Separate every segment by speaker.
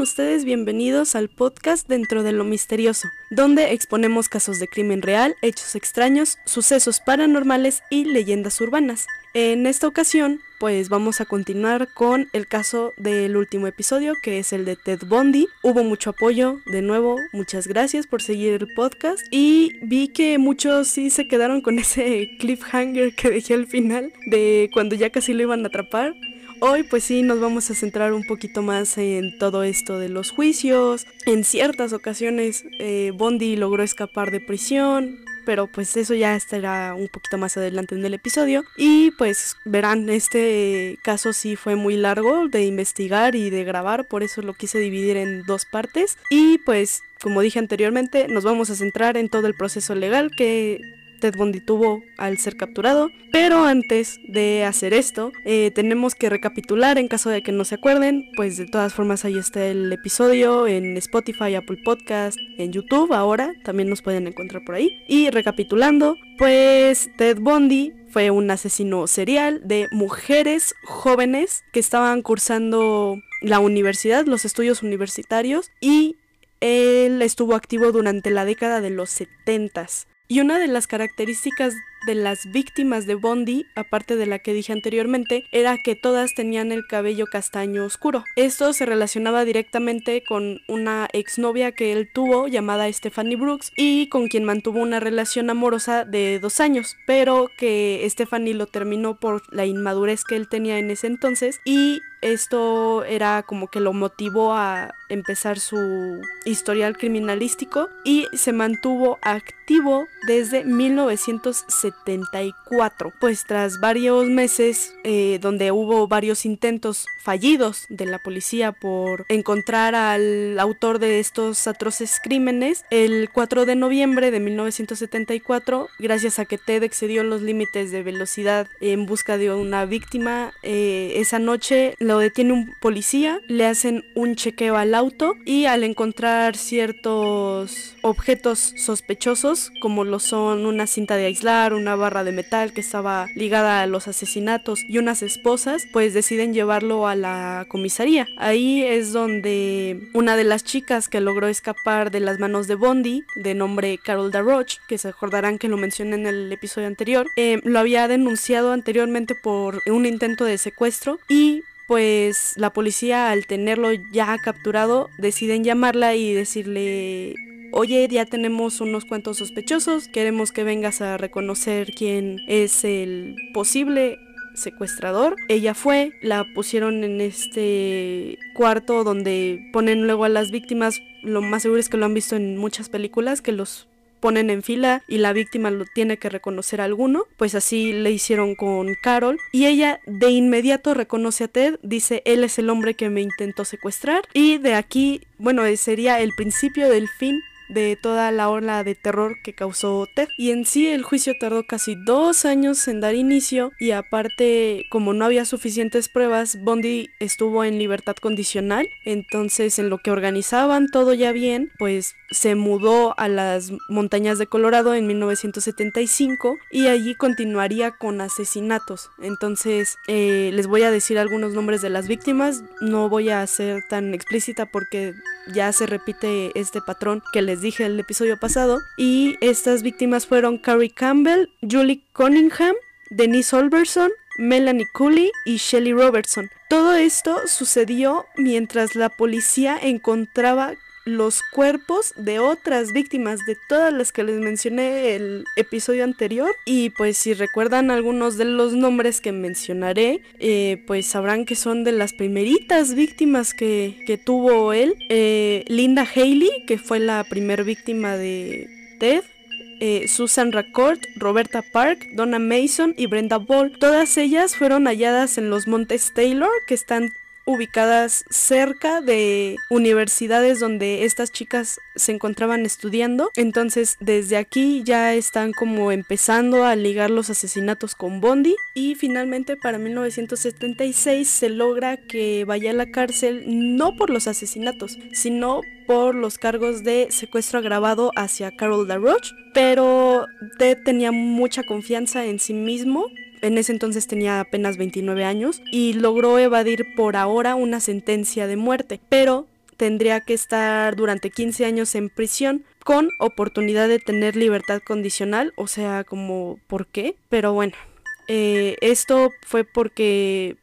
Speaker 1: ustedes bienvenidos al podcast Dentro de lo Misterioso, donde exponemos casos de crimen real, hechos extraños, sucesos paranormales y leyendas urbanas. En esta ocasión, pues vamos a continuar con el caso del último episodio, que es el de Ted Bundy. Hubo mucho apoyo, de nuevo, muchas gracias por seguir el podcast. Y vi que muchos sí se quedaron con ese cliffhanger que dejé al final, de cuando ya casi lo iban a atrapar. Hoy pues sí nos vamos a centrar un poquito más en todo esto de los juicios. En ciertas ocasiones eh, Bondi logró escapar de prisión, pero pues eso ya estará un poquito más adelante en el episodio. Y pues verán, este caso sí fue muy largo de investigar y de grabar, por eso lo quise dividir en dos partes. Y pues como dije anteriormente, nos vamos a centrar en todo el proceso legal que Ted Bundy tuvo al ser capturado. Pero antes de hacer esto, eh, tenemos que recapitular en caso de que no se acuerden. Pues de todas formas ahí está el episodio en Spotify, Apple Podcast, en YouTube ahora. También nos pueden encontrar por ahí. Y recapitulando, pues Ted Bundy fue un asesino serial de mujeres jóvenes que estaban cursando la universidad, los estudios universitarios y él estuvo activo durante la década de los 70s. Y una de las características de las víctimas de Bondi, aparte de la que dije anteriormente, era que todas tenían el cabello castaño oscuro. Esto se relacionaba directamente con una exnovia que él tuvo llamada Stephanie Brooks y con quien mantuvo una relación amorosa de dos años, pero que Stephanie lo terminó por la inmadurez que él tenía en ese entonces y esto era como que lo motivó a empezar su historial criminalístico y se mantuvo activo desde 1974. Pues tras varios meses eh, donde hubo varios intentos fallidos de la policía por encontrar al autor de estos atroces crímenes, el 4 de noviembre de 1974, gracias a que Ted excedió los límites de velocidad en busca de una víctima, eh, esa noche lo detiene un policía, le hacen un chequeo al auto y al encontrar ciertos objetos sospechosos, como lo son una cinta de aislar, una barra de metal que estaba ligada a los asesinatos y unas esposas, pues deciden llevarlo a la comisaría. Ahí es donde una de las chicas que logró escapar de las manos de Bondi, de nombre Carol Darroch, que se acordarán que lo mencioné en el episodio anterior, eh, lo había denunciado anteriormente por un intento de secuestro y pues la policía al tenerlo ya capturado deciden llamarla y decirle oye, ya tenemos unos cuantos sospechosos, queremos que vengas a reconocer quién es el posible secuestrador. Ella fue, la pusieron en este cuarto donde ponen luego a las víctimas, lo más seguro es que lo han visto en muchas películas, que los ponen en fila y la víctima lo tiene que reconocer a alguno, pues así le hicieron con Carol. Y ella de inmediato reconoce a Ted, dice él es el hombre que me intentó secuestrar y de aquí, bueno, sería el principio del fin de toda la ola de terror que causó Ted. Y en sí el juicio tardó casi dos años en dar inicio y aparte como no había suficientes pruebas, Bondi estuvo en libertad condicional. Entonces en lo que organizaban todo ya bien, pues se mudó a las montañas de Colorado en 1975 y allí continuaría con asesinatos. Entonces eh, les voy a decir algunos nombres de las víctimas, no voy a ser tan explícita porque ya se repite este patrón que les dije en el episodio pasado. Y estas víctimas fueron Carrie Campbell, Julie Cunningham, Denise Olberson, Melanie Cooley y Shelly Robertson. Todo esto sucedió mientras la policía encontraba los cuerpos de otras víctimas de todas las que les mencioné el episodio anterior. Y pues si recuerdan algunos de los nombres que mencionaré eh, pues sabrán que son de las primeritas víctimas que, tuvo él. Eh, Linda Haley que fue la primer víctima de Ted. Eh, Susan Racord, Roberta Park, Donna Mason y Brenda Ball. Todas ellas fueron halladas en los Montes Taylor, que están ubicadas cerca de universidades donde estas chicas se encontraban estudiando. Entonces desde aquí ya están como empezando a ligar los asesinatos con Bondi y finalmente para 1976 se logra que vaya a la cárcel no por los asesinatos, sino por los cargos de secuestro agravado hacia Carol LaRoche, pero Ted tenía mucha confianza en sí mismo en ese entonces tenía apenas 29 años y logró evadir por ahora una sentencia de muerte, pero tendría que estar durante 15 años en prisión con oportunidad de tener libertad condicional, o sea, como ¿por qué? Pero bueno, eh, esto fue porque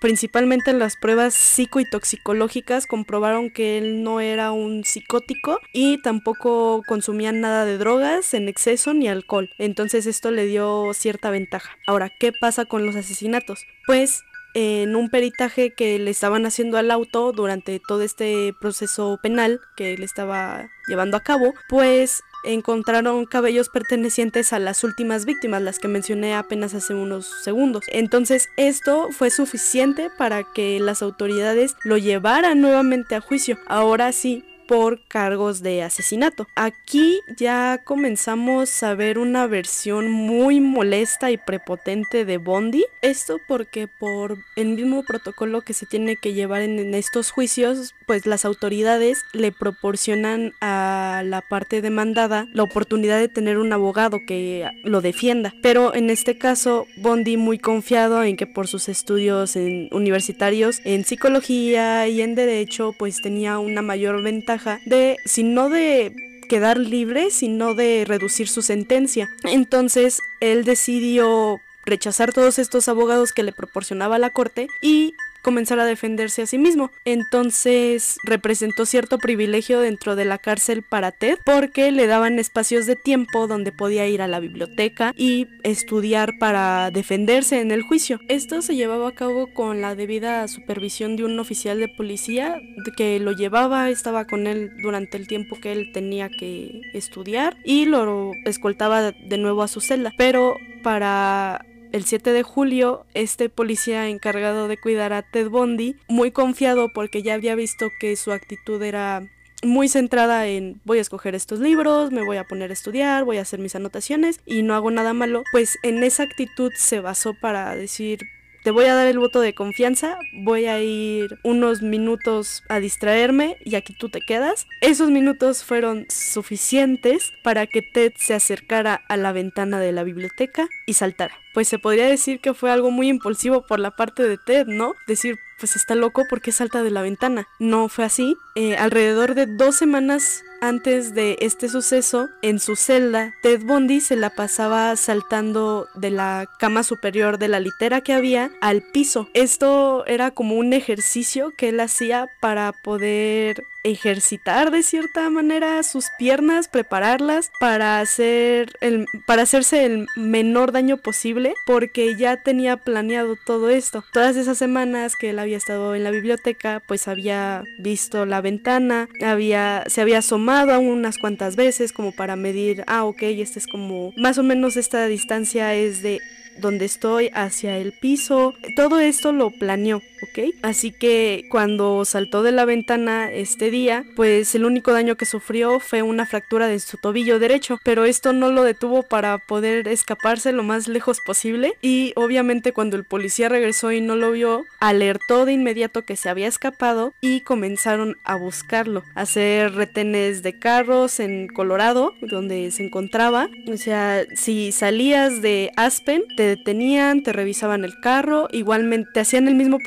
Speaker 1: principalmente en las pruebas psico y toxicológicas comprobaron que él no era un psicótico y tampoco consumía nada de drogas en exceso ni alcohol. Entonces esto le dio cierta ventaja. Ahora, ¿qué pasa con los asesinatos? Pues en un peritaje que le estaban haciendo al auto durante todo este proceso penal que le estaba llevando a cabo, pues encontraron cabellos pertenecientes a las últimas víctimas, las que mencioné apenas hace unos segundos. Entonces esto fue suficiente para que las autoridades lo llevaran nuevamente a juicio. Ahora sí, por cargos de asesinato. Aquí ya comenzamos a ver una versión muy molesta y prepotente de Bondi. Esto porque por el mismo protocolo que se tiene que llevar en, estos juicios, pues las autoridades le proporcionan a la parte demandada la oportunidad de tener un abogado que lo defienda. Pero en este caso, Bondi muy confiado en que por sus estudios universitarios en psicología y en derecho, pues tenía una mayor ventaja de, si no de quedar libre, sino de reducir su sentencia. Entonces, él decidió rechazar todos estos abogados que le proporcionaba la corte y comenzar a defenderse a sí mismo. Entonces representó cierto privilegio dentro de la cárcel para Ted porque le daban espacios de tiempo donde podía ir a la biblioteca y estudiar para defenderse en el juicio. Esto se llevaba a cabo con la debida supervisión de un oficial de policía que lo llevaba, estaba con él durante el tiempo que él tenía que estudiar y lo escoltaba de nuevo a su celda. Pero para el 7 de julio, este policía encargado de cuidar a Ted Bundy, muy confiado porque ya había visto que su actitud era muy centrada en voy a escoger estos libros, me voy a poner a estudiar, voy a hacer mis anotaciones y no hago nada malo, pues en esa actitud se basó para decir te voy a dar el voto de confianza, voy a ir unos minutos a distraerme y aquí tú te quedas. Esos minutos fueron suficientes para que Ted se acercara a la ventana de la biblioteca y saltara. Pues se podría decir que fue algo muy impulsivo por la parte de Ted, ¿no? Decir, pues está loco porque salta de la ventana. No fue así. Eh, alrededor de dos semanas antes de este suceso, en su celda, Ted Bundy se la pasaba saltando de la cama superior de la litera que había al piso. Esto era como un ejercicio que él hacía para poder ejercitar de cierta manera sus piernas, prepararlas para hacer el para hacerse el menor daño posible porque ya tenía planeado todo esto. Todas esas semanas que él había estado en la biblioteca, pues había visto la ventana, había se había asomado unas cuantas veces como para medir, ah, ok, este es como más o menos esta distancia es de donde estoy hacia el piso. Todo esto lo planeó, ¿ok? Así que cuando saltó de la ventana este día, pues el único daño que sufrió fue una fractura de su tobillo derecho, pero esto no lo detuvo para poder escaparse lo más lejos posible y obviamente cuando el policía regresó y no lo vio, alertó de inmediato que se había escapado y comenzaron a buscarlo, a hacer retenes de carros en Colorado, donde se encontraba. O sea, si salías de Aspen, te detenían, te revisaban el carro, igualmente te hacían el mismo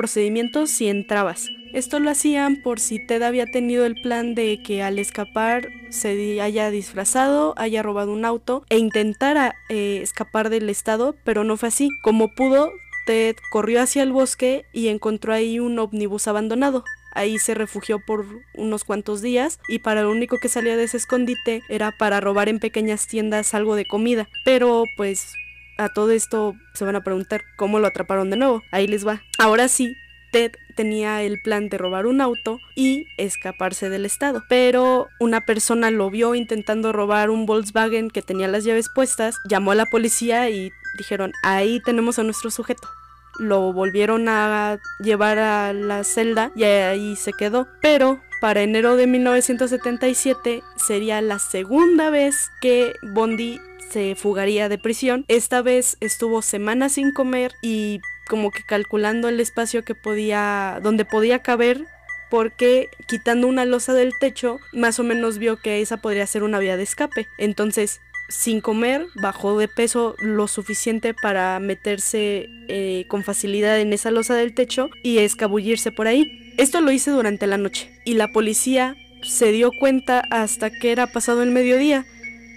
Speaker 1: si entrabas. Esto lo hacían por si Ted había tenido el plan de que al escapar se haya disfrazado, haya robado un auto e intentara eh, escapar del estado, pero no fue así. Como pudo, Ted corrió hacia el bosque y encontró ahí un ómnibus abandonado. Ahí se refugió por unos cuantos días y para lo único que salía de ese escondite era para robar en pequeñas tiendas algo de comida. Pero pues a todo esto se van a preguntar cómo lo atraparon de nuevo. Ahí les va. Ahora sí, Ted tenía el plan de robar un auto y escaparse del estado. Pero una persona lo vio intentando robar un Volkswagen que tenía las llaves puestas, llamó a la policía y dijeron, ahí tenemos a nuestro sujeto. Lo volvieron a llevar a la celda y ahí se quedó. Pero para enero de 1977 sería la segunda vez que Bondi se fugaría de prisión. Esta vez estuvo semanas sin comer y como que calculando el espacio que podía, donde podía caber porque quitando una losa del techo, más o menos vio que esa podría ser una vía de escape. Entonces sin comer, bajó de peso lo suficiente para meterse eh, con facilidad en esa losa del techo y escabullirse por ahí. Esto lo hice durante la noche y la policía se dio cuenta hasta que era pasado el mediodía.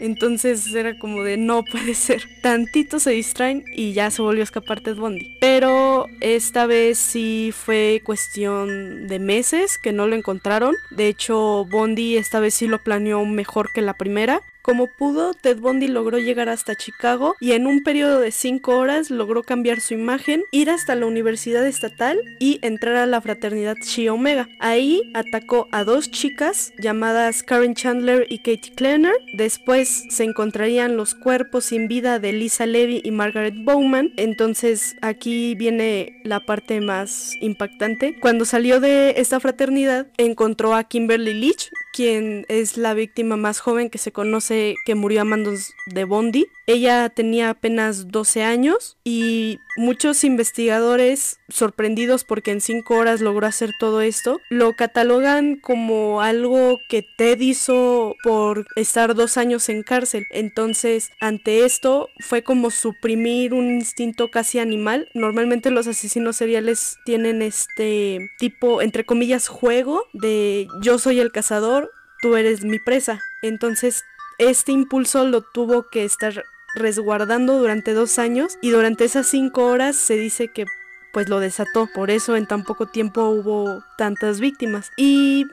Speaker 1: Entonces era como de no puede ser. Tantito se distraen y ya se volvió a escapar Ted Bundy. Pero esta vez sí fue cuestión de meses que no lo encontraron. De hecho, Bundy esta vez sí lo planeó mejor que la primera. Como pudo, Ted Bundy logró llegar hasta Chicago y en un periodo de 5 horas logró cambiar su imagen, ir hasta la Universidad Estatal y entrar a la fraternidad Chi Omega. Ahí atacó a dos chicas llamadas Karen Chandler y Katie Klenner. Después se encontrarían los cuerpos sin vida de Lisa Levy y Margaret Bowman. Entonces aquí viene la parte más impactante. Cuando salió de esta fraternidad encontró a Kimberly Leach, quien es la víctima más joven que se conoce que murió a mandos de Bondi. Ella tenía apenas 12 años y muchos investigadores, sorprendidos porque en 5 horas logró hacer todo esto, lo catalogan como algo que Ted hizo por estar dos años en cárcel. Entonces, ante esto, fue como suprimir un instinto casi animal. Normalmente los asesinos seriales tienen este tipo, entre comillas, juego de yo soy el cazador, tú eres mi presa. Entonces, este impulso lo tuvo que estar resguardando durante dos años y durante esas cinco horas se dice que pues lo desató. Por eso en tan poco tiempo hubo tantas víctimas. Y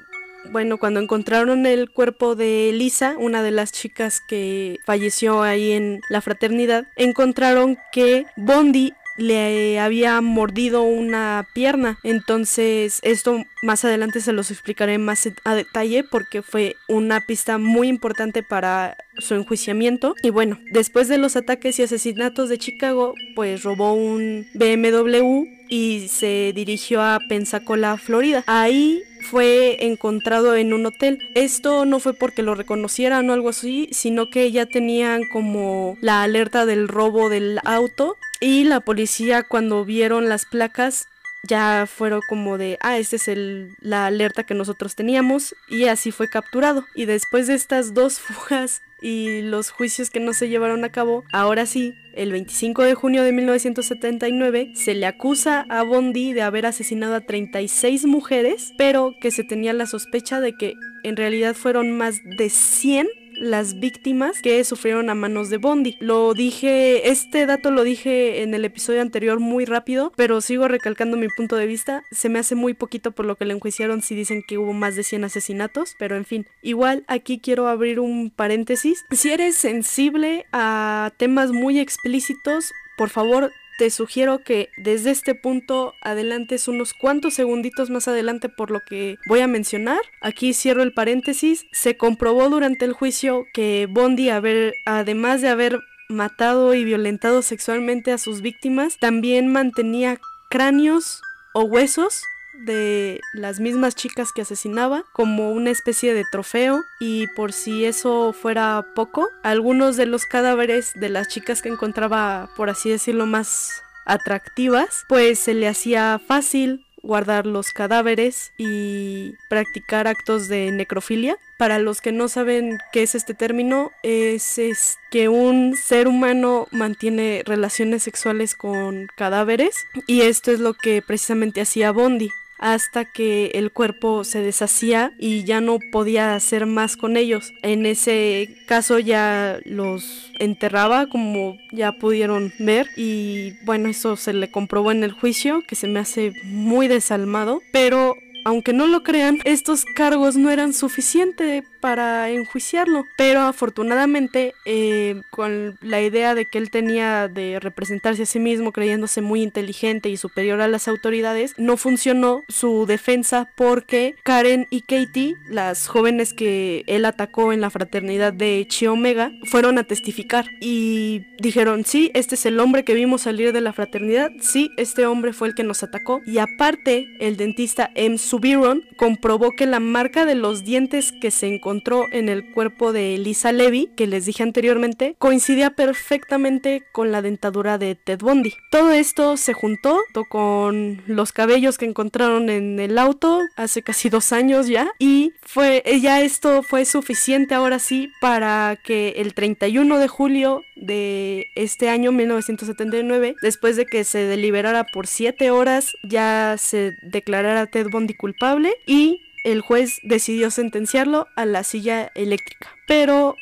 Speaker 1: bueno, cuando encontraron el cuerpo de Lisa, una de las chicas que falleció ahí en la fraternidad, encontraron que Bondi le había mordido una pierna. Entonces, esto más adelante se los explicaré más a detalle porque fue una pista muy importante para su enjuiciamiento. Y bueno, después de los ataques y asesinatos de Chicago, pues robó un BMW y se dirigió a Pensacola, Florida. Ahí fue encontrado en un hotel. Esto no fue porque lo reconocieran o algo así, sino que ya tenían como la alerta del robo del auto y la policía cuando vieron las placas ya fueron como de, ah, esta es el, la alerta que nosotros teníamos y así fue capturado. Y después de estas dos fugas y los juicios que no se llevaron a cabo, ahora sí, el 25 de junio de 1979 se le acusa a Bondi de haber asesinado a 36 mujeres, pero que se tenía la sospecha de que en realidad fueron más de 100 las víctimas que sufrieron a manos de Bondi. Lo dije, este dato lo dije en el episodio anterior muy rápido, pero sigo recalcando mi punto de vista. Se me hace muy poquito por lo que le enjuiciaron si dicen que hubo más de 100 asesinatos, pero en fin. Igual aquí quiero abrir un paréntesis. Si eres sensible a temas muy explícitos, por favor te sugiero que desde este punto adelantes unos cuantos segunditos más adelante por lo que voy a mencionar. Aquí cierro el paréntesis. Se comprobó durante el juicio que Bondi, haber, además de haber matado y violentado sexualmente a sus víctimas, también mantenía cráneos o huesos de las mismas chicas que asesinaba como una especie de trofeo y por si eso fuera poco, algunos de los cadáveres de las chicas que encontraba, por así decirlo, más atractivas, pues se le hacía fácil guardar los cadáveres y practicar actos de necrofilia. Para los que no saben qué es este término, es, que un ser humano mantiene relaciones sexuales con cadáveres y esto es lo que precisamente hacía Bondi hasta que el cuerpo se deshacía y ya no podía hacer más con ellos. En ese caso ya los enterraba como ya pudieron ver y bueno eso se le comprobó en el juicio que se me hace muy desalmado pero aunque no lo crean, estos cargos no eran suficientes para enjuiciarlo, pero afortunadamente eh, con la idea de que él tenía de representarse a sí mismo creyéndose muy inteligente y superior a las autoridades, no funcionó su defensa porque Karen y Katie, las jóvenes que él atacó en la fraternidad de Chi Omega, fueron a testificar y dijeron, sí, este es el hombre que vimos salir de la fraternidad, sí, este hombre fue el que nos atacó y aparte el dentista M. Subiron comprobó que la marca de los dientes que se encontró en el cuerpo de Lisa Levy, que les dije anteriormente, coincidía perfectamente con la dentadura de Ted Bundy. Todo esto se juntó con los cabellos que encontraron en el auto hace casi dos años ya y fue ya esto fue suficiente ahora sí para que el 31 de julio de este año 1979, después de que se deliberara por siete horas, ya se declarara Ted Bundy culpable y el juez decidió sentenciarlo a la silla eléctrica. Pero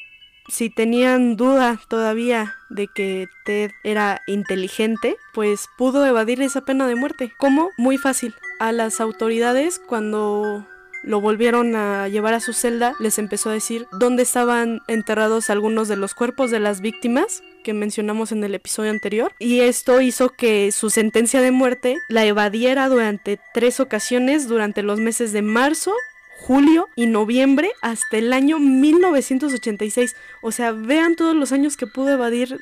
Speaker 1: si tenían duda todavía de que Ted era inteligente, pues pudo evadir esa pena de muerte. ¿Cómo? Muy fácil. A las autoridades cuando lo volvieron a llevar a su celda, les empezó a decir dónde estaban enterrados algunos de los cuerpos de las víctimas que mencionamos en el episodio anterior y esto hizo que su sentencia de muerte la evadiera durante tres ocasiones durante los meses de marzo, julio y noviembre hasta el año 1986. O sea, vean todos los años que pudo evadir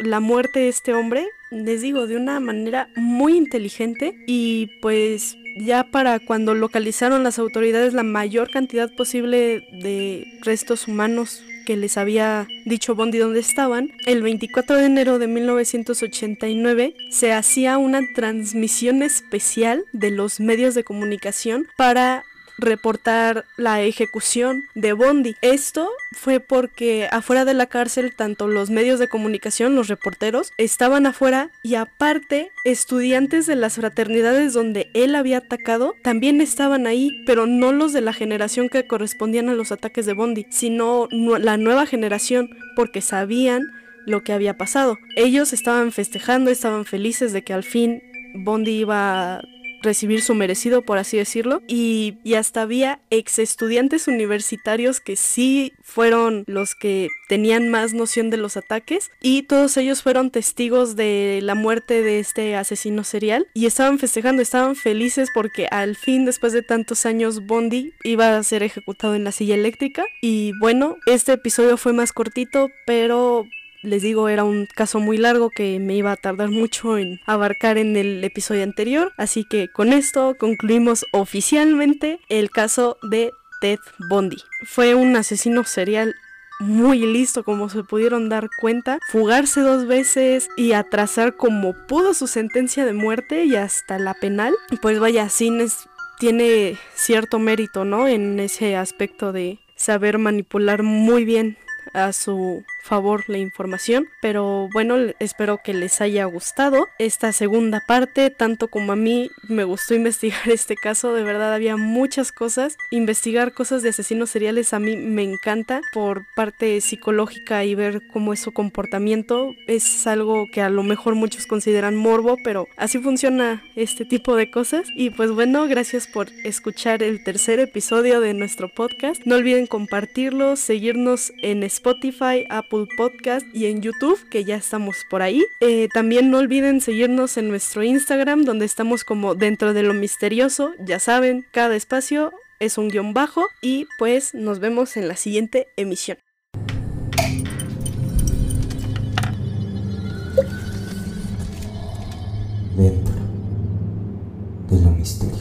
Speaker 1: la muerte de este hombre, les digo, de una manera muy inteligente y pues ya para cuando localizaron las autoridades la mayor cantidad posible de restos humanos que les había dicho Bondi dónde estaban, el 24 de enero de 1989 se hacía una transmisión especial de los medios de comunicación para reportar la ejecución de Bondi. Esto fue porque afuera de la cárcel tanto los medios de comunicación, los reporteros, estaban afuera y aparte estudiantes de las fraternidades donde él había atacado también estaban ahí, pero no los de la generación que correspondían a los ataques de Bondi, sino la nueva generación porque sabían lo que había pasado. Ellos estaban festejando, estaban felices de que al fin Bondi iba a recibir su merecido, por así decirlo. Y, hasta había ex estudiantes universitarios que sí fueron los que tenían más noción de los ataques. Y todos ellos fueron testigos de la muerte de este asesino serial. Y estaban festejando, estaban felices porque al fin, después de tantos años, Bondi iba a ser ejecutado en la silla eléctrica. Y bueno, este episodio fue más cortito, pero les digo, era un caso muy largo que me iba a tardar mucho en abarcar en el episodio anterior. Así que con esto concluimos oficialmente el caso de Ted Bundy. Fue un asesino serial muy listo como se pudieron dar cuenta, fugarse dos veces y atrasar como pudo su sentencia de muerte y hasta la penal. Pues vaya, Cines tiene cierto mérito, ¿no? En ese aspecto de saber manipular muy bien a su favor la información. Pero bueno, espero que les haya gustado esta segunda parte, tanto como a mí me gustó investigar este caso. De verdad había muchas cosas. Investigar cosas de asesinos seriales a mí me encanta por parte psicológica y ver cómo es su comportamiento. Es algo que a lo mejor muchos consideran morbo, pero así funciona este tipo de cosas. Y pues bueno, gracias por escuchar el tercer episodio de nuestro podcast. No olviden compartirlo, seguirnos en Spotify, Apple Podcast y en YouTube, que ya estamos por ahí. Eh, también no olviden seguirnos en nuestro Instagram, donde estamos como dentro de lo misterioso, ya saben, cada espacio es un guion bajo y pues nos vemos en la siguiente emisión. Dentro de lo misterioso.